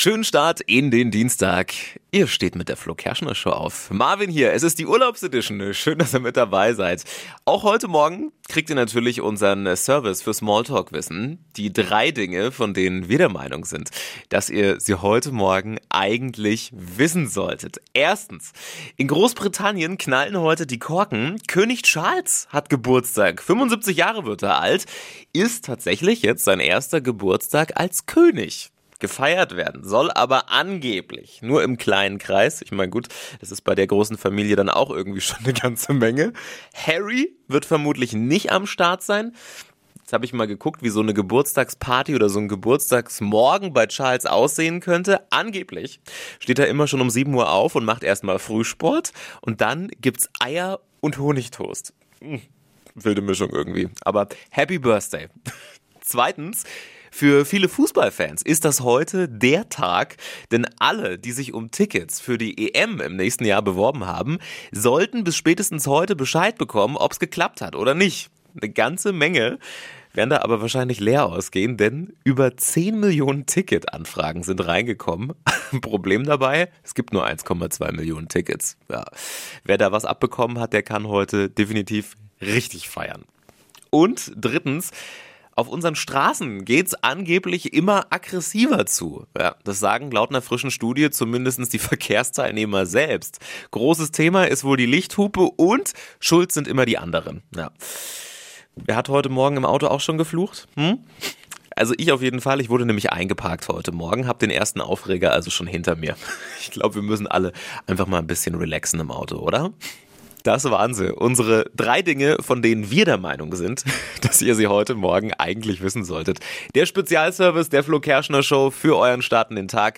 Schönen Start in den Dienstag. Ihr steht mit der Flo Kerschner Show auf. Marvin hier, es ist die Urlaubsedition. Schön, dass ihr mit dabei seid. Auch heute Morgen kriegt ihr natürlich unseren Service für Smalltalk wissen. Die drei Dinge, von denen wir der Meinung sind, dass ihr sie heute Morgen eigentlich wissen solltet. Erstens, in Großbritannien knallen heute die Korken. König Charles hat Geburtstag. 75 Jahre wird er alt. Ist tatsächlich jetzt sein erster Geburtstag als König gefeiert werden soll, aber angeblich nur im kleinen Kreis. Ich meine, gut, das ist bei der großen Familie dann auch irgendwie schon eine ganze Menge. Harry wird vermutlich nicht am Start sein. Jetzt habe ich mal geguckt, wie so eine Geburtstagsparty oder so ein Geburtstagsmorgen bei Charles aussehen könnte. Angeblich steht er immer schon um 7 Uhr auf und macht erstmal Frühsport und dann gibt's Eier und Honigtoast. Hm, wilde Mischung irgendwie. Aber Happy Birthday. Zweitens, für viele Fußballfans ist das heute der Tag, denn alle, die sich um Tickets für die EM im nächsten Jahr beworben haben, sollten bis spätestens heute Bescheid bekommen, ob es geklappt hat oder nicht. Eine ganze Menge werden da aber wahrscheinlich leer ausgehen, denn über 10 Millionen Ticketanfragen sind reingekommen. Problem dabei, es gibt nur 1,2 Millionen Tickets. Ja. Wer da was abbekommen hat, der kann heute definitiv richtig feiern. Und drittens, auf unseren Straßen geht's angeblich immer aggressiver zu. Ja, das sagen laut einer frischen Studie zumindest die Verkehrsteilnehmer selbst. Großes Thema ist wohl die Lichthupe und schuld sind immer die anderen. Ja. Wer hat heute Morgen im Auto auch schon geflucht? Hm? Also ich auf jeden Fall. Ich wurde nämlich eingeparkt heute Morgen, habe den ersten Aufreger also schon hinter mir. Ich glaube, wir müssen alle einfach mal ein bisschen relaxen im Auto, oder? Das waren sie. Unsere drei Dinge, von denen wir der Meinung sind, dass ihr sie heute Morgen eigentlich wissen solltet. Der Spezialservice der Flo Kerschner Show für euren Start in den Tag.